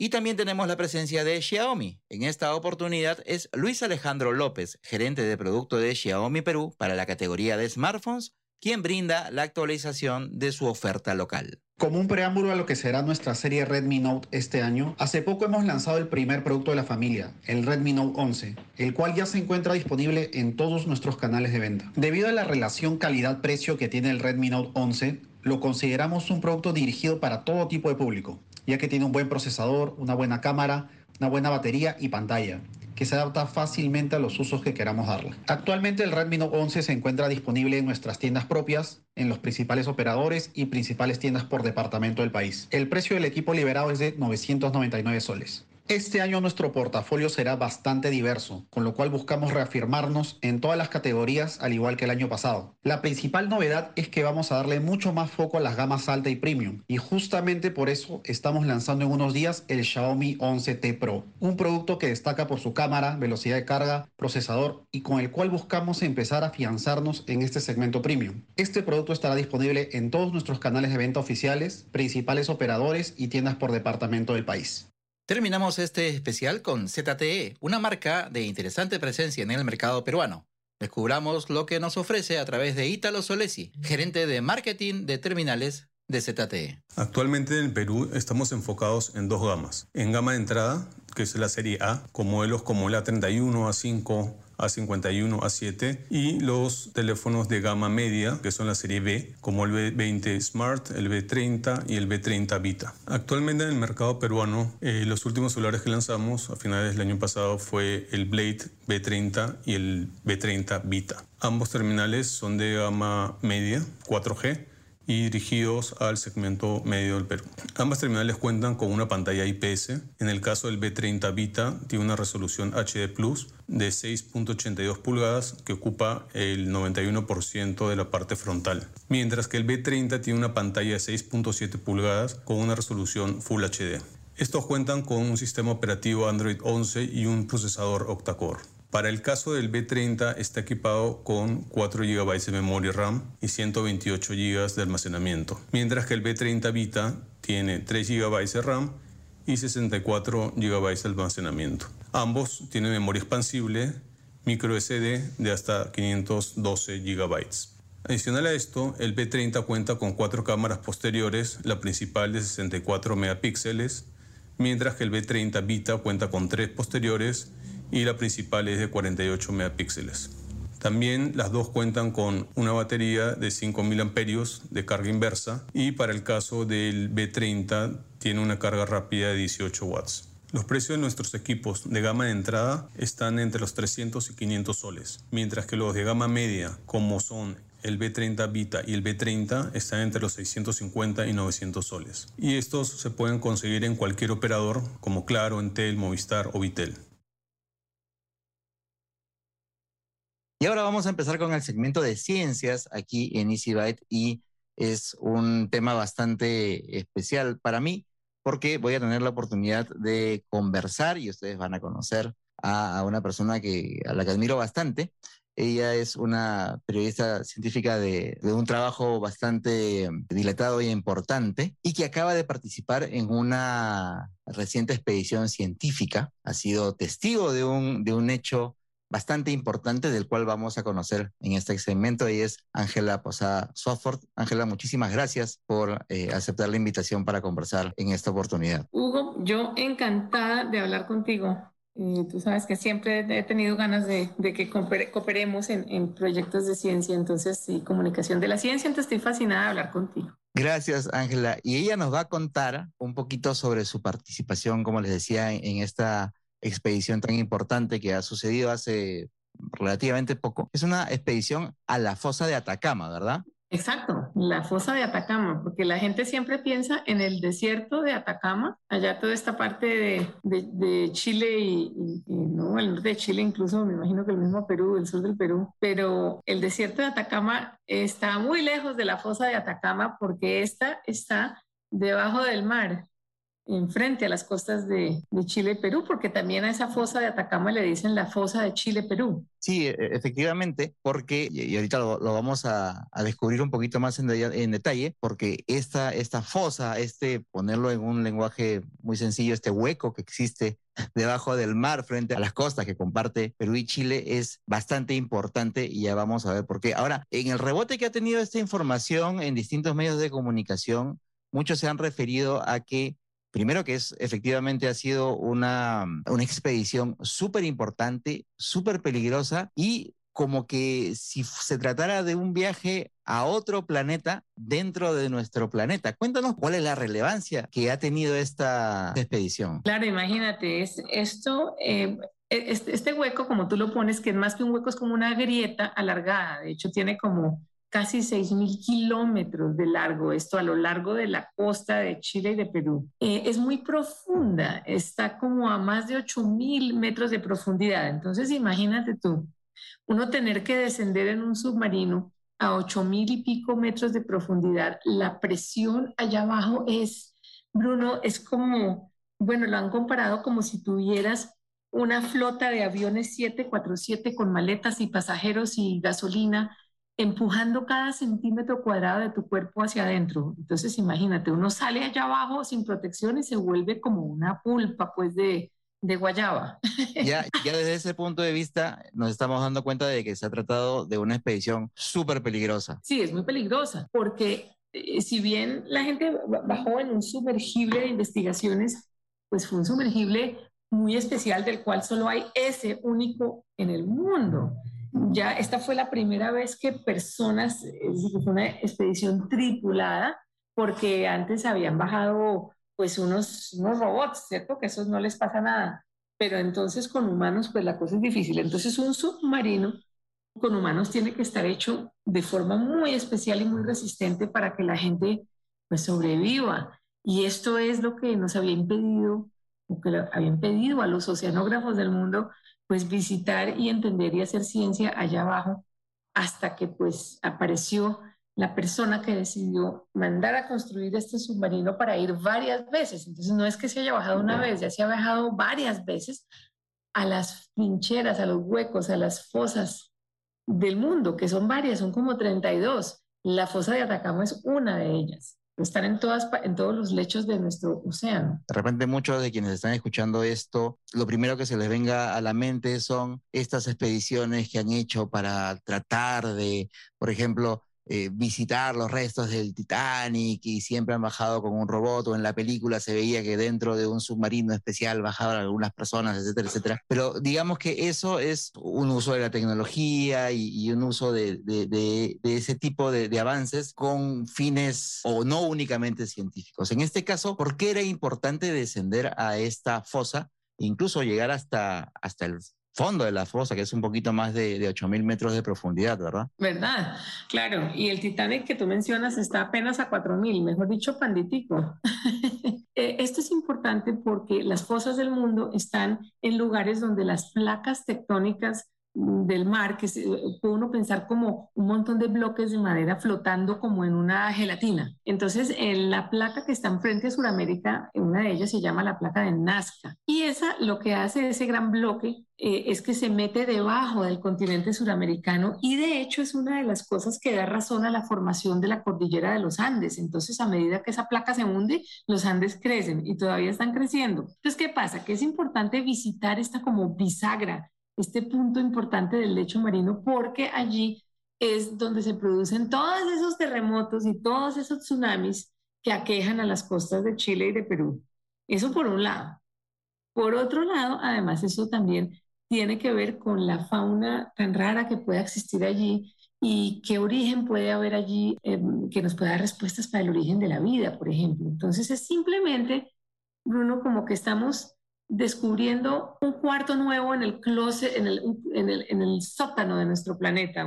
Y también tenemos la presencia de Xiaomi. En esta oportunidad es Luis Alejandro López, gerente de producto de Xiaomi Perú para la categoría de smartphones, quien brinda la actualización de su oferta local. Como un preámbulo a lo que será nuestra serie Redmi Note este año, hace poco hemos lanzado el primer producto de la familia, el Redmi Note 11, el cual ya se encuentra disponible en todos nuestros canales de venta. Debido a la relación calidad-precio que tiene el Redmi Note 11, lo consideramos un producto dirigido para todo tipo de público, ya que tiene un buen procesador, una buena cámara, una buena batería y pantalla que se adapta fácilmente a los usos que queramos darle. Actualmente el Redmi Note 11 se encuentra disponible en nuestras tiendas propias, en los principales operadores y principales tiendas por departamento del país. El precio del equipo liberado es de 999 soles. Este año nuestro portafolio será bastante diverso, con lo cual buscamos reafirmarnos en todas las categorías al igual que el año pasado. La principal novedad es que vamos a darle mucho más foco a las gamas alta y premium, y justamente por eso estamos lanzando en unos días el Xiaomi 11T Pro, un producto que destaca por su cámara, velocidad de carga, procesador y con el cual buscamos empezar a afianzarnos en este segmento premium. Este producto estará disponible en todos nuestros canales de venta oficiales, principales operadores y tiendas por departamento del país. Terminamos este especial con ZTE, una marca de interesante presencia en el mercado peruano. Descubramos lo que nos ofrece a través de Ítalo Solesi, gerente de marketing de terminales de ZTE. Actualmente en el Perú estamos enfocados en dos gamas. En gama de entrada, que es la serie A, con modelos como la 31, A5, a51, A7 y los teléfonos de gama media, que son la serie B, como el B20 Smart, el B30 y el B30 Vita. Actualmente en el mercado peruano, eh, los últimos celulares que lanzamos a finales del año pasado fue el Blade B30 y el B30 Vita. Ambos terminales son de gama media, 4G, y dirigidos al segmento medio del Perú. Ambas terminales cuentan con una pantalla IPS. En el caso del B30 Vita tiene una resolución HD Plus de 6.82 pulgadas que ocupa el 91% de la parte frontal, mientras que el B30 tiene una pantalla de 6.7 pulgadas con una resolución Full HD. Estos cuentan con un sistema operativo Android 11 y un procesador octa-core. Para el caso del B30 está equipado con 4 GB de memoria RAM y 128 GB de almacenamiento, mientras que el B30 Vita tiene 3 GB de RAM y 64 GB de almacenamiento. Ambos tienen memoria expansible micro SD de hasta 512 GB. Adicional a esto, el B30 cuenta con cuatro cámaras posteriores, la principal de 64 megapíxeles, mientras que el B30 Vita cuenta con tres posteriores y la principal es de 48 megapíxeles. También las dos cuentan con una batería de 5.000 amperios de carga inversa y para el caso del B30 tiene una carga rápida de 18 watts. Los precios de nuestros equipos de gama de entrada están entre los 300 y 500 soles, mientras que los de gama media, como son el B30 Vita y el B30 están entre los 650 y 900 soles. Y estos se pueden conseguir en cualquier operador como Claro, Entel, Movistar o Vitel. Ahora vamos a empezar con el segmento de ciencias aquí en EasyByte y es un tema bastante especial para mí porque voy a tener la oportunidad de conversar y ustedes van a conocer a, una persona que, a la que admiro bastante. Ella es una periodista científica de, de, un trabajo bastante dilatado e importante y que acaba de participar en una reciente expedición científica. Ha sido testigo de un, de un hecho bastante importante del cual vamos a conocer en este segmento y es Ángela Posada Software. Ángela, muchísimas gracias por eh, aceptar la invitación para conversar en esta oportunidad. Hugo, yo encantada de hablar contigo. tú sabes que siempre he tenido ganas de, que cooperemos en, en, proyectos de ciencia, entonces, sí, comunicación de la ciencia, entonces estoy fascinada de hablar contigo. Gracias, Ángela. Y ella nos va a contar un poquito sobre su participación, como les decía, en esta expedición tan importante que ha sucedido hace relativamente poco. Es una expedición a la fosa de Atacama, ¿verdad? Exacto, la fosa de Atacama, porque la gente siempre piensa en el desierto de Atacama, allá toda esta parte de, Chile y, el norte de Chile incluso, me imagino que el mismo Perú, el sur del Perú, pero el desierto de Atacama está muy lejos de la fosa de Atacama porque esta está debajo del mar. Enfrente a las costas de, Chile y Perú, porque también a esa fosa de Atacama le dicen la fosa de Chile-Perú. Sí, e, efectivamente, porque, y ahorita lo, vamos a, descubrir un poquito más en, en, detalle, porque esta, esta fosa, este, ponerlo en un lenguaje muy sencillo, este hueco que existe debajo del mar frente a las costas que comparte Perú y Chile es bastante importante y ya vamos a ver por qué. Ahora, en el rebote que ha tenido esta información en distintos medios de comunicación, muchos se han referido a que Primero que es efectivamente ha sido una, una expedición súper importante, súper peligrosa y como que si se tratara de un viaje a otro planeta dentro de nuestro planeta. Cuéntanos cuál es la relevancia que ha tenido esta expedición. Claro, imagínate, es esto, eh, este, este, hueco, como tú lo pones, que es más que un hueco, es como una grieta alargada. De hecho, tiene como casi 6.000 kilómetros de largo, esto a lo largo de la costa de Chile y de Perú. Eh, es muy profunda, está como a más de 8.000 metros de profundidad. Entonces, imagínate tú, uno tener que descender en un submarino a 8.000 y pico metros de profundidad, la presión allá abajo es, Bruno, es como, bueno, lo han comparado como si tuvieras una flota de aviones 747 con maletas y pasajeros y gasolina empujando cada centímetro cuadrado de tu cuerpo hacia adentro. Entonces, imagínate, uno sale allá abajo sin protección y se vuelve como una pulpa, pues, de, de guayaba. Ya, ya desde ese punto de vista nos estamos dando cuenta de que se ha tratado de una expedición súper peligrosa. Sí, es muy peligrosa, porque eh, si bien la gente bajó en un sumergible de investigaciones, pues fue un sumergible muy especial del cual solo hay ese único en el mundo ya esta fue la primera vez que personas, es fue una expedición tripulada, porque antes habían bajado pues unos, unos robots, ¿cierto? Que esos no les pasa nada. Pero entonces con humanos pues la cosa es difícil. Entonces un submarino con humanos tiene que estar hecho de forma muy especial y muy resistente para que la gente pues sobreviva. Y esto es lo que nos había impedido, o que habían pedido a los oceanógrafos del mundo pues visitar y entender y hacer ciencia allá abajo hasta que pues apareció la persona que decidió mandar a construir este submarino para ir varias veces. Entonces no es que se haya bajado una vez, ya se ha bajado varias veces a las trincheras, a los huecos, a las fosas del mundo, que son varias, son como 32. La fosa de Atacama es una de ellas están en, todas, en todos los lechos de nuestro océano. De repente muchos de quienes están escuchando esto, lo primero que se les venga a la mente son estas expediciones que han hecho para tratar de, por ejemplo, eh, visitar los restos del Titanic y siempre han bajado con un robot o en la película se veía que dentro de un submarino especial bajaban algunas personas, etcétera, etcétera. Pero digamos que eso es un uso de la tecnología y, un uso de, de, ese tipo de, avances con fines o no únicamente científicos. En este caso, ¿por qué era importante descender a esta fosa? incluso llegar hasta, hasta el fondo de la fosa, que es un poquito más de, de 8.000 metros de profundidad, ¿verdad? ¿Verdad? Claro, y el Titanic que tú mencionas está apenas a 4.000, mejor dicho, panditico. Eh, esto es importante porque las fosas del mundo están en lugares donde las placas tectónicas del mar, que se, puede uno pensar como un montón de bloques de madera flotando como en una gelatina. Entonces, en la placa que está enfrente a Sudamérica, una de ellas se llama la placa de Nazca. Y esa lo que hace ese gran bloque eh, es que se mete debajo del continente suramericano y de hecho es una de las cosas que da razón a la formación de la cordillera de los Andes. Entonces, a medida que esa placa se hunde, los Andes crecen y todavía están creciendo. Entonces, ¿qué pasa? Que es importante visitar esta como bisagra este punto importante del lecho marino porque allí es donde se producen todos esos terremotos y todos esos tsunamis que aquejan a las costas de Chile y de Perú. Eso por un lado. Por otro lado, además, eso también tiene que ver con la fauna tan rara que puede existir allí y qué origen puede haber allí em, que nos pueda dar respuestas para el origen de la vida, por ejemplo. Entonces es simplemente, Bruno, como que estamos descubriendo un cuarto nuevo en el closet, en el, sótano de nuestro planeta,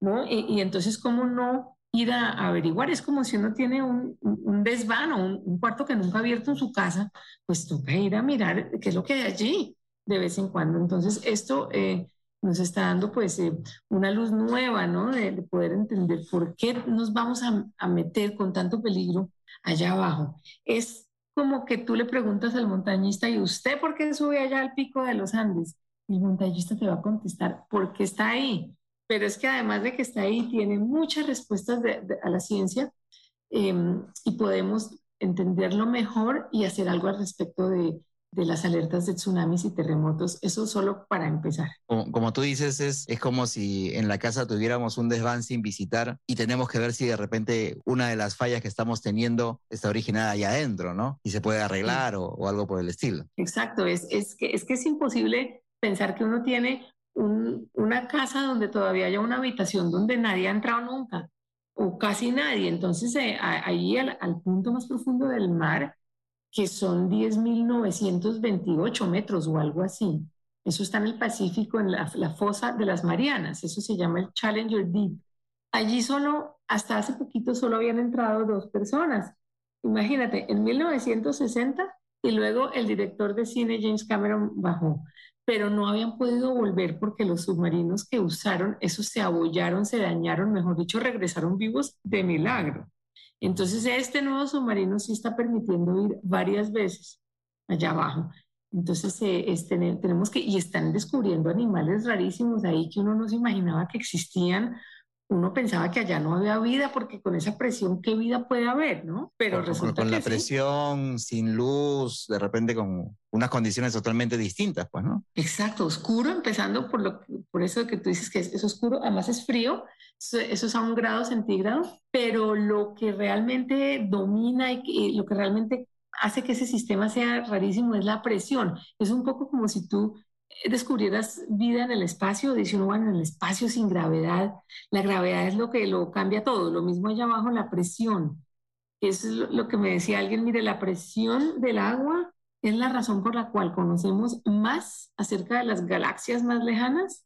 ¿no? Y, entonces, ¿cómo no ir a, averiguar? Es como si uno tiene un, desván o un, cuarto que nunca ha abierto en su casa, pues toca ir a mirar qué es lo que hay allí de vez en cuando. Entonces, esto eh, nos está dando pues eh, una luz nueva, ¿no? De, de, poder entender por qué nos vamos a, a meter con tanto peligro allá abajo. Es como que tú le preguntas al montañista, ¿y usted por qué sube allá al pico de los Andes? El montañista te va a contestar, porque está ahí. Pero es que además de que está ahí, tiene muchas respuestas a la ciencia em, y podemos entenderlo mejor y hacer algo al respecto de, de las alertas de tsunamis y terremotos. Eso solo para empezar. Como, tú dices, es, es como si en la casa tuviéramos un desván sin visitar y tenemos que ver si de repente una de las fallas que estamos teniendo está originada allá adentro, ¿no? Y se puede arreglar o, algo por el estilo. Exacto, es, es, que, es que es imposible pensar que uno tiene una casa donde todavía haya una habitación donde nadie ha entrado nunca o casi nadie. Entonces, eh, ahí al, al punto más profundo del mar, que son 10.928 metros o algo así. Eso está en el Pacífico, en la, fosa de las Marianas. Eso se llama el Challenger Deep. Allí solo, hasta hace poquito, solo habían entrado dos personas. Imagínate, en 1960 y luego el director de cine James Cameron bajó, pero no habían podido volver porque los submarinos que usaron, esos se abollaron, se dañaron, mejor dicho, regresaron vivos de milagro. Entonces, este nuevo submarino sí está permitiendo ir varias veces allá abajo. Entonces, eh, tenemos que, y están descubriendo animales rarísimos ahí que uno no se imaginaba que existían. Uno pensaba que allá no había vida porque con esa presión, ¿qué vida puede haber, no? Pero resulta con, la presión, sin luz, de repente con unas condiciones totalmente distintas, pues, ¿no? Exacto, oscuro, empezando por, lo, por eso que tú dices que es oscuro, además es frío, eso es a un grado centígrado, pero lo que realmente domina y, lo que realmente hace que ese sistema sea rarísimo es la presión. Es un poco como si tú descubrieras vida en el espacio, dice uno, bueno, en el espacio sin gravedad, la gravedad es lo que lo cambia todo, lo mismo allá abajo la presión. Eso es lo que me decía alguien, mire, la presión del agua es la razón por la cual conocemos más acerca de las galaxias más lejanas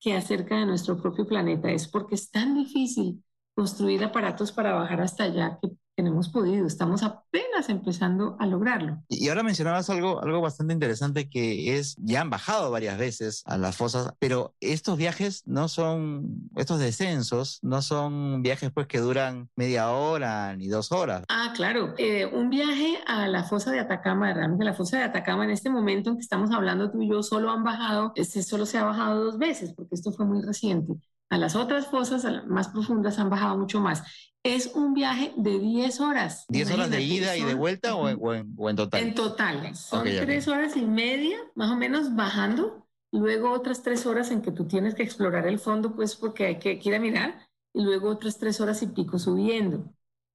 que acerca de nuestro propio planeta. Es porque es tan difícil construir aparatos para bajar hasta allá que hemos podido. Estamos apenas empezando a lograrlo. Y ahora mencionabas algo, algo bastante interesante que es, ya han bajado varias veces a las fosas, pero estos viajes no son, estos descensos no son viajes pues que duran media hora ni dos horas. Ah, claro. Eh, un viaje a la fosa de Atacama, realmente la fosa de Atacama en este momento en que estamos hablando tú y yo solo han bajado, este solo se ha bajado dos veces porque esto fue muy reciente. A las otras fosas más profundas han bajado mucho más. Es un viaje de 10 horas. ¿10 horas de ida y de vuelta o, en, total? En total. Son tres horas y media, más o menos, bajando. Luego otras tres horas en que tú tienes que explorar el fondo, pues porque hay que, ir a mirar. Y luego otras tres horas y pico subiendo.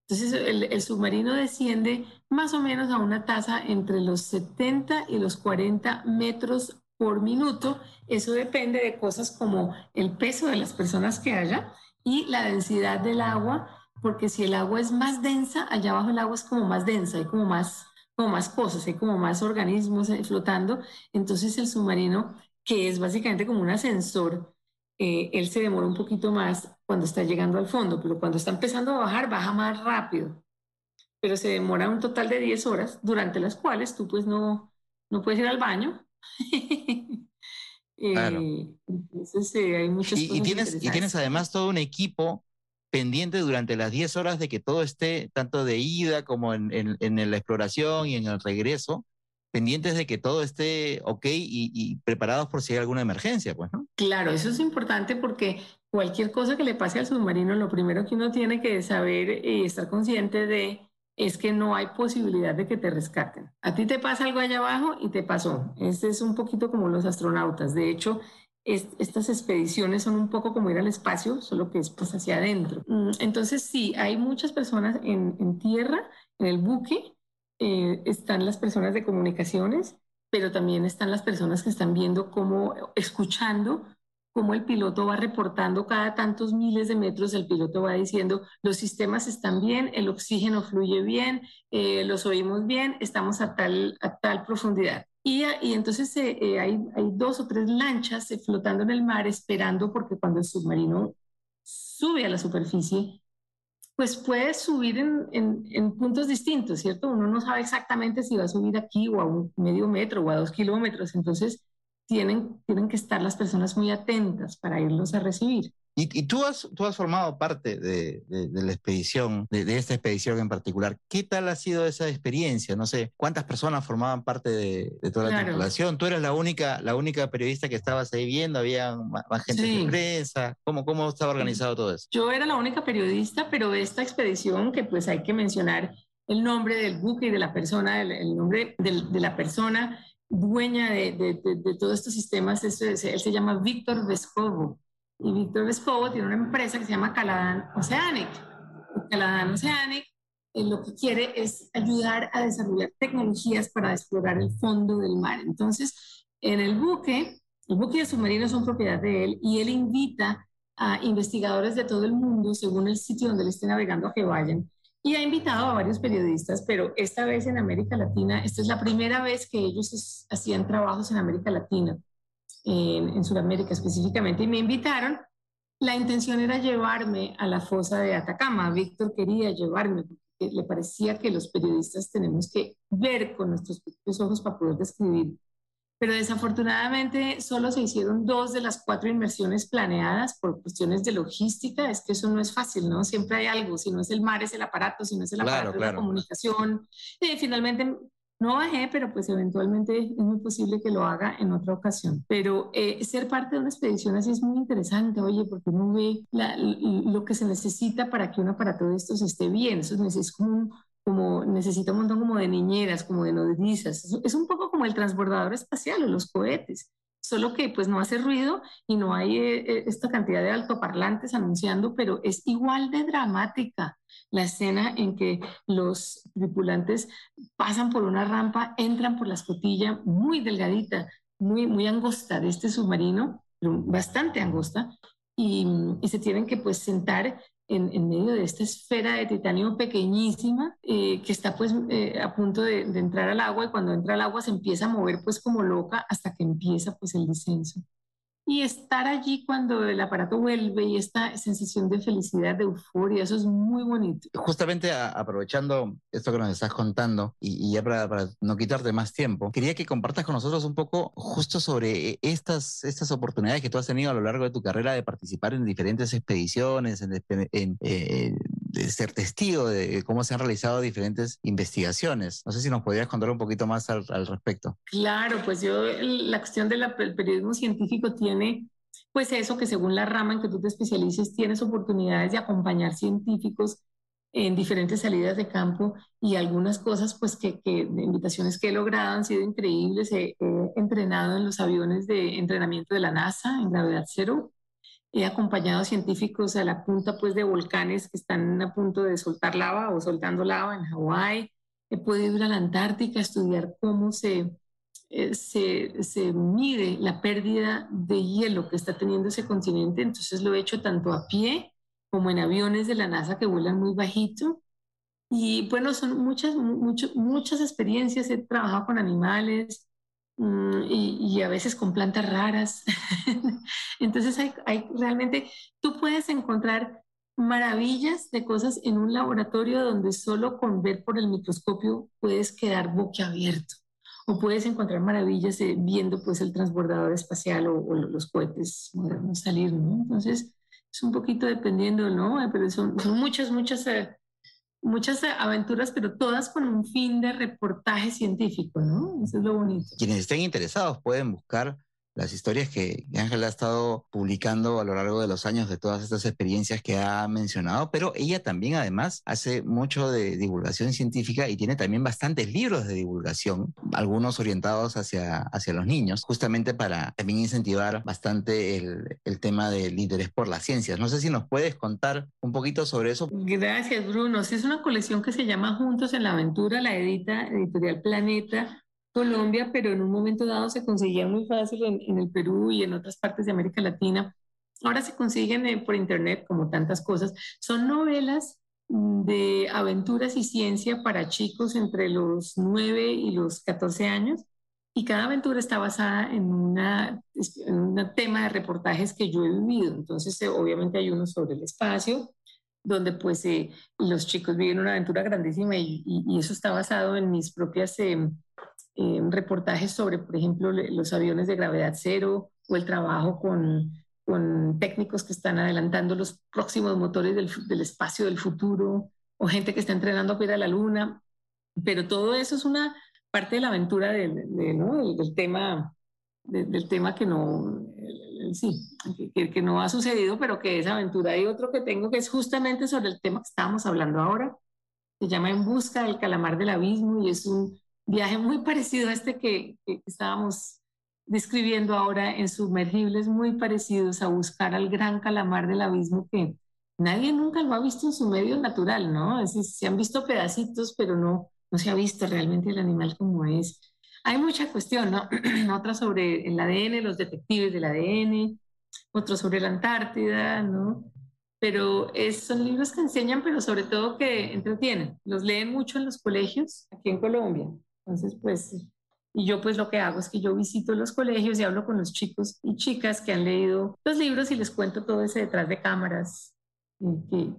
Entonces el, el, submarino desciende más o menos a una tasa entre los 70 y los 40 metros por minuto. Eso depende de cosas como el peso de las personas que haya y la densidad del agua, porque si el agua es más densa, allá abajo el agua es como más densa, hay como más, como más cosas, hay como más organismos flotando. Entonces el submarino, que es básicamente como un ascensor, eh, él se demora un poquito más cuando está llegando al fondo, pero cuando está empezando a bajar, baja más rápido. Pero se demora un total de 10 horas, durante las cuales tú pues no, no puedes ir al baño, Eh, y, tienes, y tienes además todo un equipo pendiente durante las 10 horas de que todo esté, tanto de ida como en, en, la exploración y en el regreso, pendientes de que todo esté ok y, y, preparados por si hay alguna emergencia, pues, ¿no? Claro, eso es importante porque cualquier cosa que le pase al submarino, lo primero que uno tiene que saber y estar consciente de es que no hay posibilidad de que te rescaten. A ti te pasa algo allá abajo y te pasó. Este es un poquito como los astronautas. De hecho, estas expediciones son un poco como ir al espacio, solo que es pues hacia adentro. Mm, entonces, sí, hay muchas personas en, tierra, en el buque, eh, están las personas de comunicaciones, pero también están las personas que están viendo cómo, escuchando cómo el piloto va reportando cada tantos miles de metros, el piloto va diciendo, los sistemas están bien, el oxígeno fluye bien, eh, los oímos bien, estamos a tal, a tal profundidad. Y, entonces eh, eh, hay, dos o tres lanchas flotando en el mar esperando porque cuando el submarino sube a la superficie, pues puede subir en, en, puntos distintos, ¿cierto? Uno no sabe exactamente si va a subir aquí o a un medio metro o a dos kilómetros. Entonces, tienen, tienen que estar las personas muy atentas para irlos a recibir. Y, tú, has, tú has formado parte de, la expedición, de, esta expedición en particular. ¿Qué tal ha sido esa experiencia? No sé, ¿cuántas personas formaban parte de, toda la tripulación? ¿Tú eras la única, la única periodista que estabas ahí viendo? ¿Había más, gente de prensa? ¿Cómo, ¿Cómo estaba organizado todo eso? Yo era la única periodista, pero esta expedición, que pues hay que mencionar el nombre del buque y de la persona, el, nombre de la persona dueña de, todos estos sistemas, él se llama Víctor Vescovo. Y Víctor Vescovo tiene una empresa que se llama Caladan Oceanic. Caladan Oceanic eh, lo que quiere es ayudar a desarrollar tecnologías para explorar el fondo del mar. Entonces, en el buque, el buque y el submarino son propiedad de él y él invita a investigadores de todo el mundo, según el sitio donde él esté navegando, a que vayan y ha invitado a varios periodistas, pero esta vez en América Latina, esta es la primera vez que ellos hacían trabajos en América Latina, en, en Sudamérica específicamente, y me invitaron. La intención era llevarme a la fosa de Atacama. Víctor quería llevarme porque le parecía que los periodistas tenemos que ver con nuestros propios ojos para poder describir pero desafortunadamente solo se hicieron dos de las cuatro inversiones planeadas por cuestiones de logística. Es que eso no es fácil, ¿no? Siempre hay algo. Si no es el mar, es el aparato. Si no es el aparato, es la comunicación. Y finalmente no bajé, pero pues eventualmente es muy posible que lo haga en otra ocasión. Pero eh, ser parte de una expedición así es muy interesante, oye, porque uno ve lo que se necesita para que un aparato de estos esté bien. Eso es como un, como necesita un montón como de niñeras, como de nodrizas. Es un poco como el transbordador espacial o los cohetes, solo que pues no hace ruido y no hay eh, eh, esta cantidad de altoparlantes anunciando, pero es igual de dramática la escena en que los tripulantes pasan por una rampa, entran por la escotilla muy delgadita, muy, muy angosta de este submarino, bastante angosta, y, y, se tienen que pues sentar en, medio de esta esfera de titanio pequeñísima eh, que está pues eh, a punto de, de, entrar al agua y cuando entra al agua se empieza a mover pues como loca hasta que empieza pues el descenso y estar allí cuando el aparato vuelve y esta sensación de felicidad, de euforia, eso es muy bonito. Justamente aprovechando esto que nos estás contando y, ya para, no quitarte más tiempo, quería que compartas con nosotros un poco justo sobre estas, estas oportunidades que tú has tenido a lo largo de tu carrera de participar en diferentes expediciones, en, en, eh, de ser testigo de cómo se han realizado diferentes investigaciones. No sé si nos podrías contar un poquito más al, respecto. Claro, pues yo, la cuestión del periodismo científico tiene pues eso que según la rama en que tú te especialices, tienes oportunidades de acompañar científicos en diferentes salidas de campo y algunas cosas pues que, que invitaciones que he logrado han sido increíbles. he entrenado en los aviones de entrenamiento de la NASA en gravedad cero He acompañado científicos a la punta pues, de volcanes que están a punto de soltar lava o soltando lava en Hawái. He podido ir a la Antártica a estudiar cómo se, eh, se, se, mide la pérdida de hielo que está teniendo ese continente. Entonces lo he hecho tanto a pie como en aviones de la NASA que vuelan muy bajito. Y bueno, son muchas, muchas experiencias. He trabajado con animales, Mm, y, a veces con plantas raras. Entonces hay, realmente, tú puedes encontrar maravillas de cosas en un laboratorio donde solo con ver por el microscopio puedes quedar boquiabierto. O puedes encontrar maravillas viendo pues el transbordador espacial o, los cohetes modernos salir, ¿no? Entonces es un poquito dependiendo, ¿no? Pero son, son muchas, muchas eh, muchas aventuras, pero todas con un fin de reportaje científico, ¿no? Eso es lo bonito. Quienes estén interesados pueden buscar las historias que Ángel ha estado publicando a lo largo de los años de todas estas experiencias que ha mencionado, pero ella también además hace mucho de divulgación científica y tiene también bastantes libros de divulgación, algunos orientados hacia, hacia los niños, justamente para también incentivar bastante el, el tema del interés por las ciencias. No sé si nos puedes contar un poquito sobre eso. Gracias, Bruno. es una colección que se llama Juntos en la Aventura, la edita Editorial Planeta Colombia, pero en un momento dado se conseguía muy fácil en, el Perú y en otras partes de América Latina. Ahora se consiguen eh, por internet, como tantas cosas. Son novelas mm, de aventuras y ciencia para chicos entre los 9 y los 14 años. Y cada aventura está basada en, una, un tema de reportajes que yo he vivido. Entonces, eh, obviamente hay uno sobre el espacio, donde pues eh, los chicos viven una aventura grandísima y, y, eso está basado en mis propias reportajes sobre, por ejemplo, los aviones de gravedad cero o el trabajo con, con técnicos que están adelantando los próximos motores del, del espacio del futuro, o gente que está entrenando para ir a la luna, pero todo eso es una parte de la aventura del, ¿no? del, tema, del tema que no, sí, que, que, no ha sucedido, pero que es aventura. Hay otro que tengo que es justamente sobre el tema que estábamos hablando ahora, se llama En busca del calamar del abismo y es un viaje muy parecido a este que, que estábamos describiendo ahora en sumergibles muy parecidos a buscar al gran calamar del abismo que nadie nunca lo ha visto en su medio natural, ¿no? Es decir, se han visto pedacitos, pero no, no se ha visto realmente el animal como es. Hay mucha cuestión, ¿no? Otra sobre el ADN, los detectives del ADN, otro sobre la Antártida, ¿no? Pero es, son libros que enseñan, pero sobre todo que entretienen. Los leen mucho en los colegios aquí en Colombia. Entonces, pues, y yo pues lo que hago es que yo visito los colegios y hablo con los chicos y chicas que han leído los libros y les cuento todo ese detrás de cámaras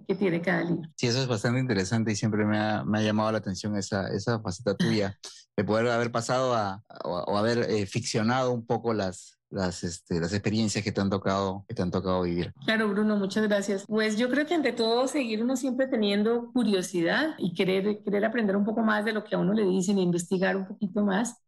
que, tiene cada libro. Sí, eso es bastante interesante y siempre me ha, me ha llamado la atención esa, esa faceta tuya, de poder haber pasado a, o, haber eh, ficcionado un poco las, las, este, las experiencias que te, han tocado, que te han tocado vivir. Claro, Bruno, muchas gracias. Pues yo creo que ante todo seguir uno siempre teniendo curiosidad y querer, querer aprender un poco más de lo que a uno le dicen e investigar un poquito más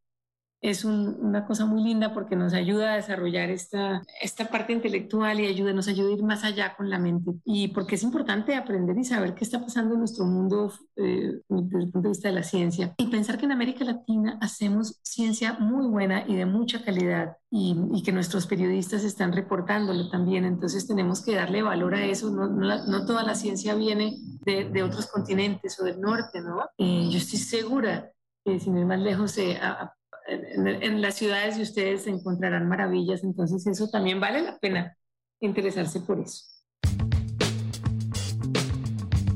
es una cosa muy linda porque nos ayuda a desarrollar esta, esta parte intelectual y ayuda, nos ayuda a ir más allá con la mente. Y porque es importante aprender y saber qué está pasando en nuestro mundo eh, desde el punto de vista de la ciencia. Y pensar que en América Latina hacemos ciencia muy buena y de mucha calidad y, y que nuestros periodistas están reportándolo también. Entonces tenemos que darle valor a eso. No, no, toda la ciencia viene de, de, otros continentes o del norte, ¿no? yo estoy segura que sin ir más lejos, eh, en, las ciudades de ustedes encontrarán maravillas, entonces eso también vale la pena interesarse por eso.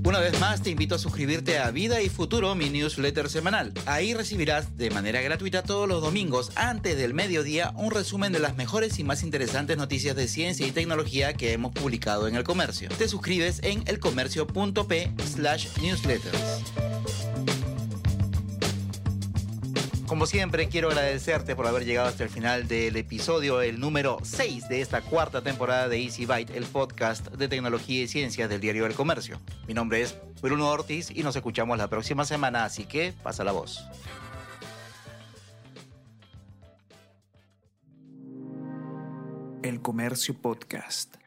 Una vez más te invito a suscribirte a Vida y Futuro, mi newsletter semanal. Ahí recibirás de manera gratuita todos los domingos antes del mediodía un resumen de las mejores y más interesantes noticias de ciencia y tecnología que hemos publicado en el comercio. Te suscribes en elcomercio.p slash newsletters. Como siempre, quiero agradecerte por haber llegado hasta el final del episodio, el número 6 de esta cuarta temporada de Easy Byte, el podcast de tecnología y ciencias del diario El Comercio. Mi nombre es Bruno Ortiz y nos escuchamos la próxima semana, así que pasa la voz. El Comercio Podcast.